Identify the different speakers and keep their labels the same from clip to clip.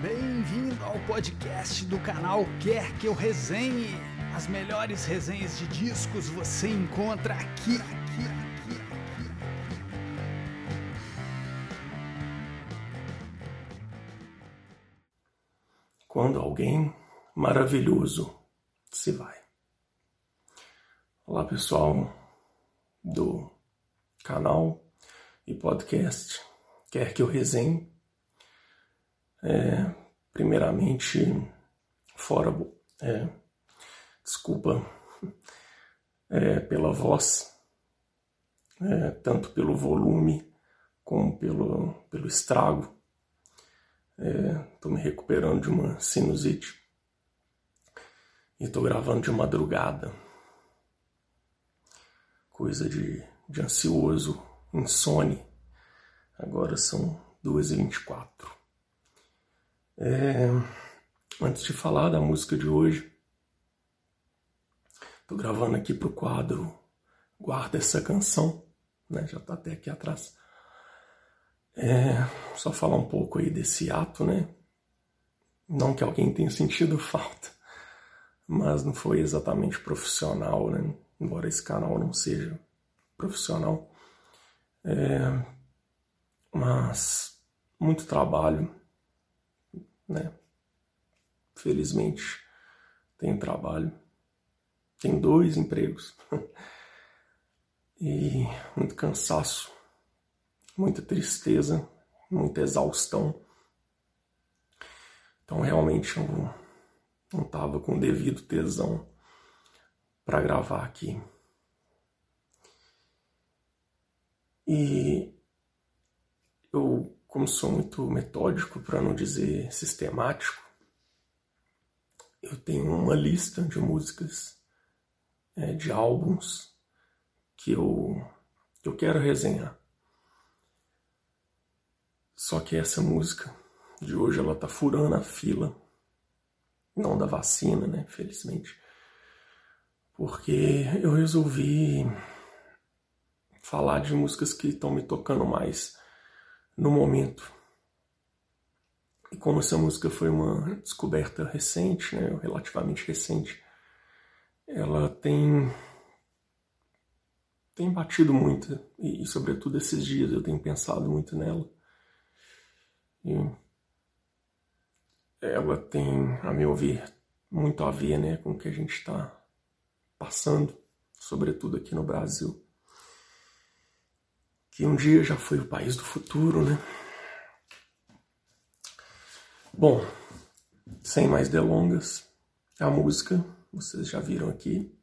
Speaker 1: Bem-vindo ao podcast do canal Quer Que Eu Resenhe. As melhores resenhas de discos você encontra aqui, aqui, aqui, aqui.
Speaker 2: Quando alguém maravilhoso se vai. Olá pessoal do canal e podcast Quer Que Eu Resenhe. É, primeiramente, fora, é, desculpa é, pela voz, é, tanto pelo volume como pelo, pelo estrago. Estou é, me recuperando de uma sinusite e estou gravando de madrugada. Coisa de, de ansioso, insone. Agora são 2h24. É, antes de falar da música de hoje, estou gravando aqui para o quadro Guarda essa canção, né? já está até aqui atrás. É, só falar um pouco aí desse ato, né? Não que alguém tenha sentido falta, mas não foi exatamente profissional, né? Embora esse canal não seja profissional. É, mas muito trabalho, né? Felizmente tem trabalho, tem dois empregos e muito cansaço, muita tristeza, muita exaustão. Então realmente eu não estava com o devido tesão para gravar aqui. E eu como sou muito metódico, para não dizer sistemático, eu tenho uma lista de músicas, é, de álbuns que eu, que eu quero resenhar. Só que essa música de hoje ela tá furando a fila, não da vacina, né? Felizmente, porque eu resolvi falar de músicas que estão me tocando mais no momento. E como essa música foi uma descoberta recente, né, relativamente recente, ela tem tem batido muito e, e, sobretudo esses dias eu tenho pensado muito nela. E ela tem, a meu ver, muito a ver, né, com o que a gente está passando, sobretudo aqui no Brasil que um dia já foi o país do futuro, né? Bom, sem mais delongas, a música, vocês já viram aqui,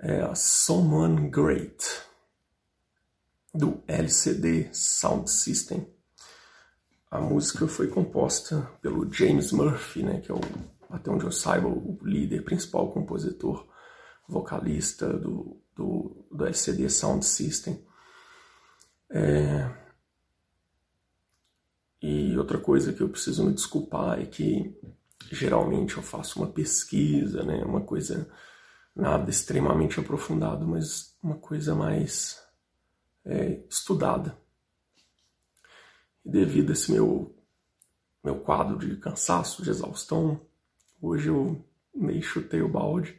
Speaker 2: é a Someone Great, do LCD Sound System. A música foi composta pelo James Murphy, né, que é o, até onde eu saiba, o líder, principal compositor, vocalista do, do, do LCD Sound System. É... E outra coisa que eu preciso me desculpar é que geralmente eu faço uma pesquisa, né, uma coisa nada extremamente aprofundado, mas uma coisa mais é, estudada. E devido a esse meu, meu quadro de cansaço, de exaustão, hoje eu meio chutei o balde.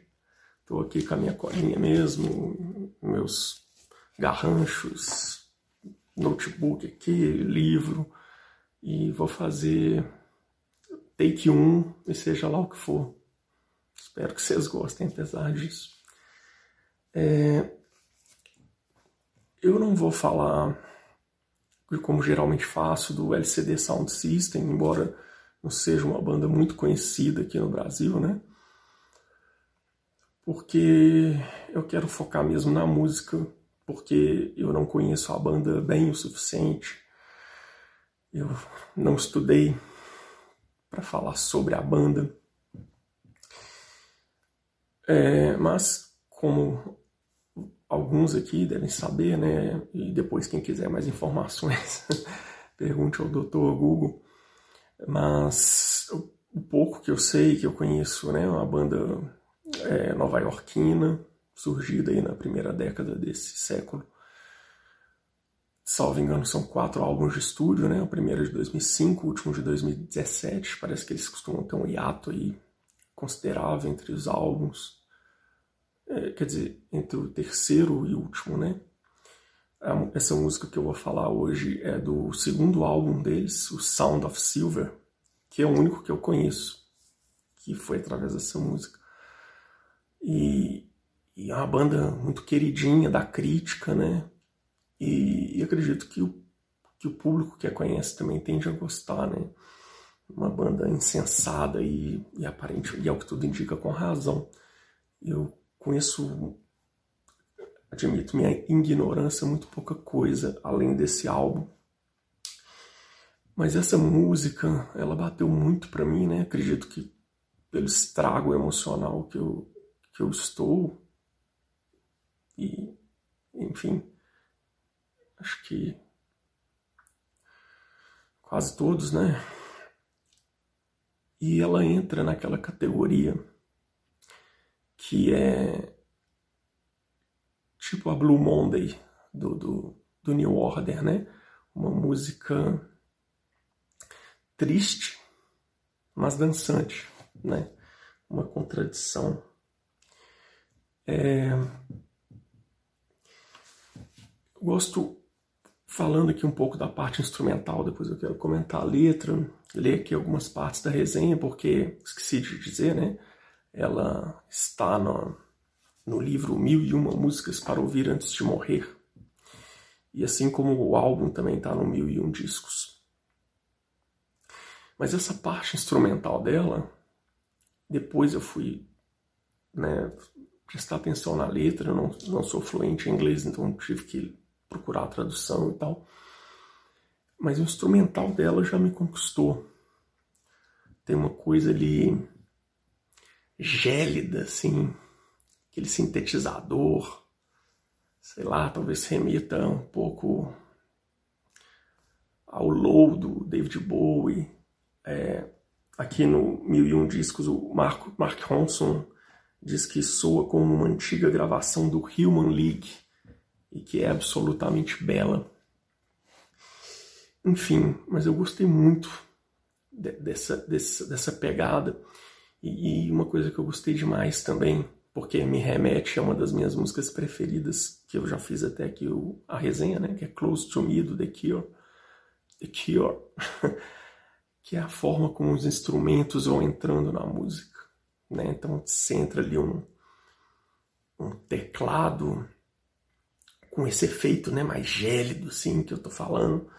Speaker 2: Estou aqui com a minha colinha mesmo, meus garranchos, notebook aqui, livro, e vou fazer take 1 e seja lá o que for. Espero que vocês gostem, apesar disso. É, eu não vou falar, como geralmente faço, do LCD Sound System, embora não seja uma banda muito conhecida aqui no Brasil, né? Porque eu quero focar mesmo na música porque eu não conheço a banda bem o suficiente. Eu não estudei para falar sobre a banda. É, mas, como alguns aqui devem saber, né, e depois quem quiser mais informações, pergunte ao Dr. Google. Mas o pouco que eu sei, que eu conheço, né, uma banda é, nova-iorquina, surgida aí na primeira década desse século. salvo engano, são quatro álbuns de estúdio, né? O primeiro é de 2005, o último de 2017. Parece que eles costumam ter um hiato aí considerável entre os álbuns. É, quer dizer, entre o terceiro e o último, né? Essa música que eu vou falar hoje é do segundo álbum deles, o Sound of Silver, que é o único que eu conheço, que foi através dessa música. E, e é uma banda muito queridinha da crítica, né? E, e, acredito que o, que o público que a conhece também tende a gostar, né? Uma banda insensada e, e aparente, e é o que tudo indica com razão. Eu conheço admito minha ignorância, muito pouca coisa além desse álbum. Mas essa música, ela bateu muito para mim, né? Acredito que pelo estrago emocional que eu, que eu estou. E, enfim, acho que quase todos, né? E ela entra naquela categoria que é tipo a Blue Monday do, do, do New Order, né? Uma música triste, mas dançante, né? Uma contradição. É... Gosto, falando aqui um pouco da parte instrumental, depois eu quero comentar a letra, ler aqui algumas partes da resenha, porque esqueci de dizer, né? Ela está no, no livro Mil e Uma Músicas para Ouvir Antes de Morrer. E assim como o álbum também está no Mil e Um Discos. Mas essa parte instrumental dela, depois eu fui né, prestar atenção na letra, eu não, não sou fluente em inglês, então tive que procurar a tradução e tal. Mas o instrumental dela já me conquistou. Tem uma coisa ali gélida, assim, aquele sintetizador, sei lá, talvez remita um pouco ao low do David Bowie. É, aqui no 1001 Discos, o Mark, Ronson diz que soa como uma antiga gravação do Human League e que é absolutamente bela. Enfim, mas eu gostei muito de, dessa, dessa, dessa pegada. E, e uma coisa que eu gostei demais também porque me remete a uma das minhas músicas preferidas, que eu já fiz até aqui o, a resenha, né? Que é Close to Me, do The Cure. The Cure. que é a forma como os instrumentos vão entrando na música. Né? Então você entra ali um, um teclado com esse efeito né, mais gélido, assim, que eu tô falando.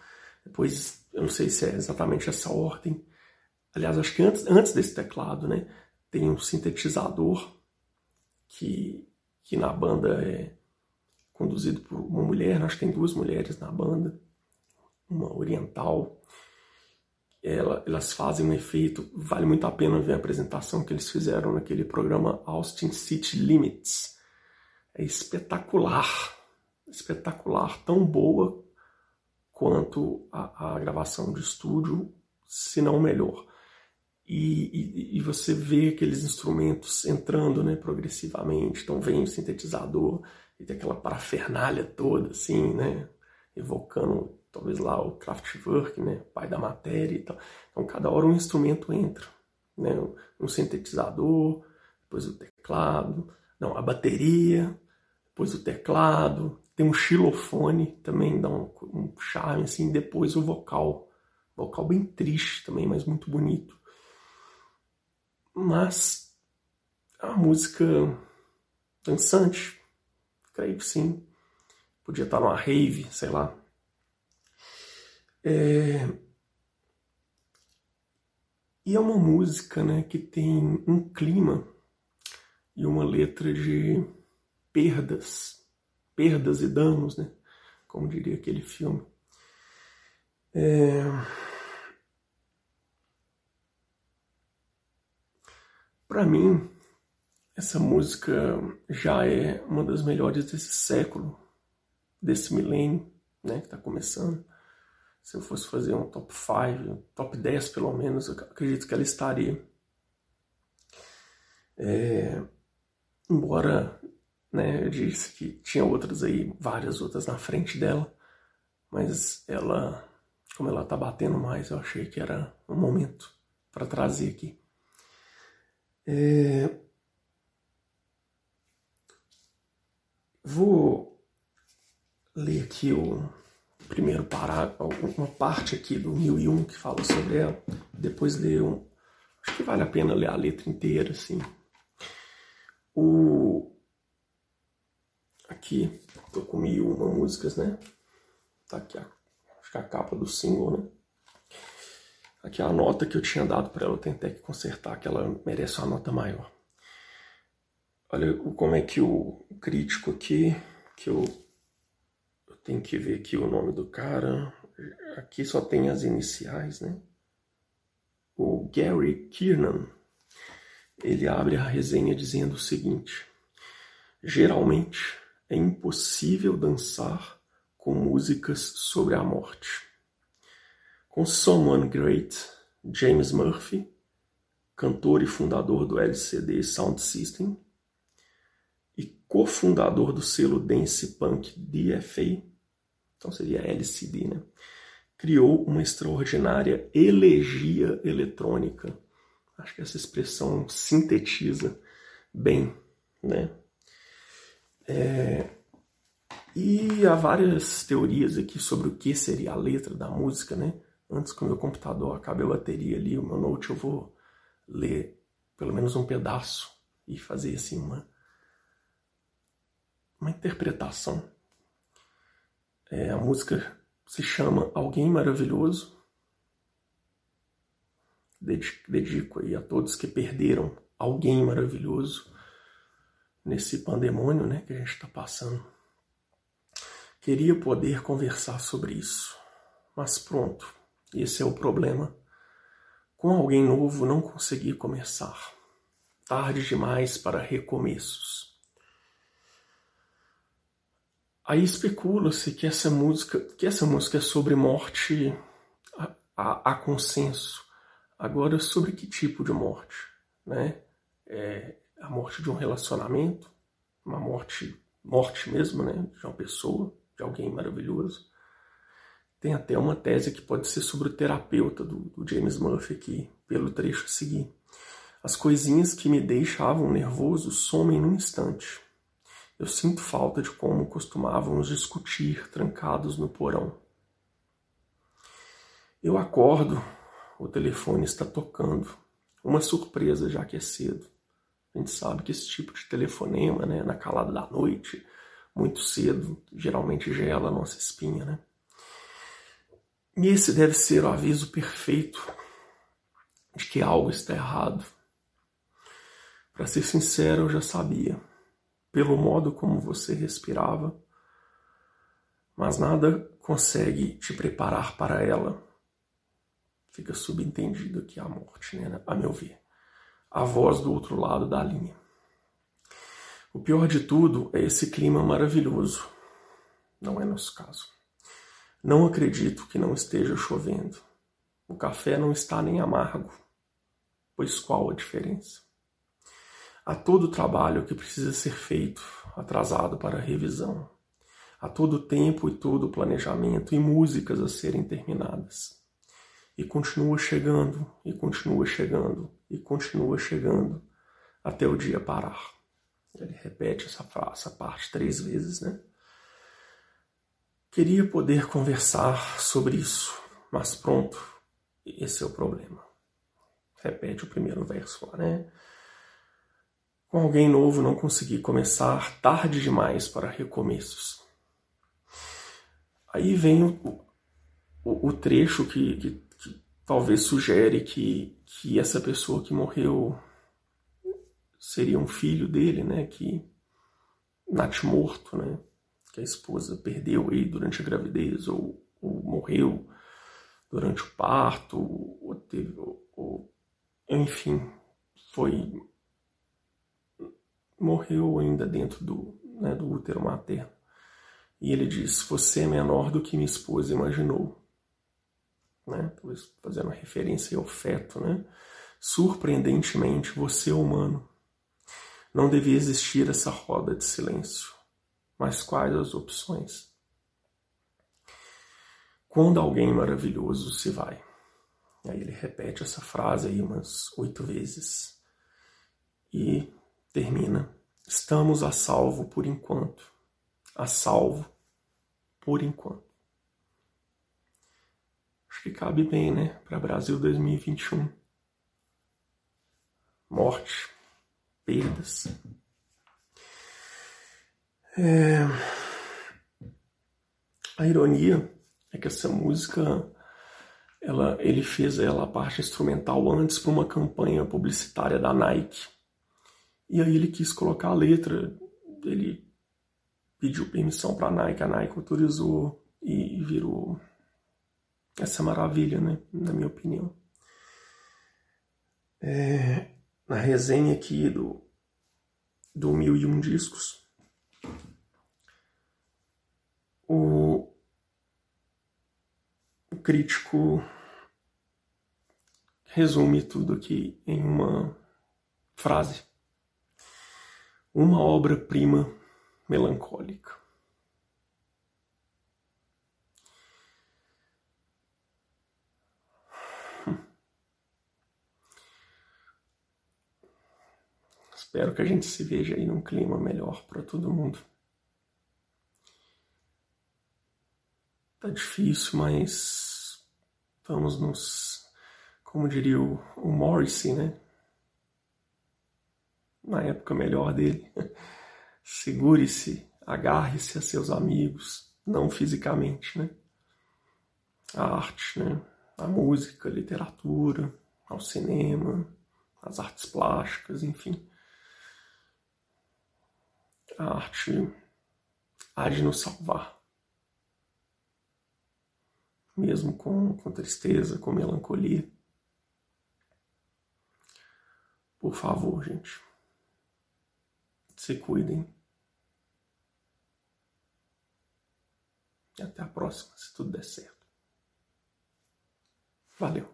Speaker 2: Depois, eu não sei se é exatamente essa ordem. Aliás, acho que antes, antes desse teclado, né, tem um sintetizador que, que na banda é conduzido por uma mulher, nós tem duas mulheres na banda, uma oriental. Ela, elas fazem um efeito, vale muito a pena ver a apresentação que eles fizeram naquele programa Austin City Limits. É espetacular, espetacular, tão boa quanto a, a gravação de estúdio, se não melhor e, e, e, você vê aqueles instrumentos entrando né, progressivamente. Então vem o sintetizador e tem aquela parafernália toda, assim, né, evocando talvez lá o Kraftwerk, né, pai da matéria e tal. Então cada hora um instrumento entra, né, um sintetizador, depois o teclado, não, a bateria, depois o teclado, tem um xilofone também dá um, um charme assim, depois o vocal, vocal bem triste também, mas muito bonito mas uma música dançante, creio que sim. Podia estar numa rave, sei lá. É... E é uma música né, que tem um clima e uma letra de perdas, perdas e danos, né? Como diria aquele filme. É... Para mim, essa música já é uma das melhores desse século, desse milênio, né, que está começando. Se eu fosse fazer um top 5, top 10 pelo menos, eu acredito que ela estaria. É, embora né, eu disse que tinha outras aí, várias outras na frente dela, mas ela, como ela tá batendo mais, eu achei que era um momento para trazer aqui. É... Vou ler aqui o primeiro parágrafo, uma parte aqui do 1001 que fala sobre ela, depois ler um. Acho que vale a pena ler a letra inteira, assim. O. Aqui, tô com mil uma músicas, né? Tá aqui a, acho que a capa do single, né? Aqui a nota que eu tinha dado para ela, eu tentei que consertar, que ela merece uma nota maior. Olha como é que o crítico aqui, que eu, eu tenho que ver aqui o nome do cara. Aqui só tem as iniciais, né? O Gary Kiernan, ele abre a resenha dizendo o seguinte: Geralmente é impossível dançar com músicas sobre a morte com Someone Great, James Murphy, cantor e fundador do LCD Sound System e cofundador do selo dance punk DFA, então seria LCD, né? Criou uma extraordinária elegia eletrônica. Acho que essa expressão sintetiza bem, né? É, e há várias teorias aqui sobre o que seria a letra da música, né? antes que o meu computador acabe a bateria ali, o meu note, eu vou ler pelo menos um pedaço e fazer assim uma, uma interpretação. É, a música se chama Alguém Maravilhoso. Dedico aí a todos que perderam alguém maravilhoso nesse pandemônio né, que a gente está passando. Queria poder conversar sobre isso, mas pronto, esse é o problema. Com alguém novo não consegui começar. Tarde demais para recomeços. Aí especula-se que essa música, que essa música é sobre morte a, a, a, consenso. Agora sobre que tipo de morte, né? É a morte de um relacionamento, uma morte, morte mesmo, né? De uma pessoa, de alguém maravilhoso tem até uma tese que pode ser sobre o terapeuta do, do James Murphy aqui, pelo trecho a seguir. As coisinhas que me deixavam nervoso somem num instante. Eu sinto falta de como costumávamos discutir trancados no porão. Eu acordo, o telefone está tocando. Uma surpresa, já que é cedo. A gente sabe que esse tipo de telefonema, né, na calada da noite, muito cedo, geralmente gela a nossa espinha, né? E esse deve ser o aviso perfeito de que algo está errado. Para ser sincero, eu já sabia, pelo modo como você respirava, mas nada consegue te preparar para ela. Fica subentendido aqui a morte, né? a meu ver. A voz do outro lado da linha. O pior de tudo é esse clima maravilhoso. Não é nosso caso. Não acredito que não esteja chovendo. O café não está nem amargo, pois qual a diferença? Há todo o trabalho que precisa ser feito, atrasado para revisão. Há todo o tempo e todo o planejamento e músicas a serem terminadas. E continua chegando, e continua chegando, e continua chegando, até o dia parar. Ele repete essa, essa parte três vezes, né? Queria poder conversar sobre isso, mas pronto, esse é o problema. Repete o primeiro verso lá, né? Com alguém novo não consegui começar, tarde demais para recomeços. Aí vem o, o, o trecho que, que, que, talvez sugere que, que essa pessoa que morreu seria um filho dele, né? Que morto, né? que a esposa perdeu aí durante a gravidez ou, ou morreu durante o parto, ou teve, ou, ou, enfim, foi morreu ainda dentro do, né, do útero materno. E ele diz: Você é menor do que minha esposa imaginou. Né? Fazendo referência ao feto. Né? Surpreendentemente, você humano. Não devia existir essa roda de silêncio. Mas quais as opções? quando alguém maravilhoso se vai. Aí ele repete essa frase aí umas oito vezes e termina: Estamos a salvo por enquanto. A salvo por enquanto. Que cabe bem, né, para Brasil 2021. Morte, perdas. É... A ironia é que essa música ela, ele fez ela a parte instrumental antes para uma campanha publicitária da Nike. E aí ele quis colocar a letra, ele pediu permissão para a Nike, a Nike autorizou e virou essa maravilha, né? Na minha opinião. É, na resenha aqui do, do Mil e Um Discos, o, o crítico resume tudo aqui em uma frase. Uma obra-prima melancólica. Espero que a gente se veja aí num clima melhor para todo mundo. Tá difícil, mas vamos nos, como diria o, o Morrissey, né? Na época melhor dele. Segure-se, agarre-se a seus amigos, não fisicamente, né? A arte, né? A música, a literatura, ao cinema, as artes plásticas, enfim a arte há de nos salvar. Mesmo com, com tristeza, com melancolia. Por favor, gente. Se cuidem. E até a próxima, se tudo der certo. Valeu.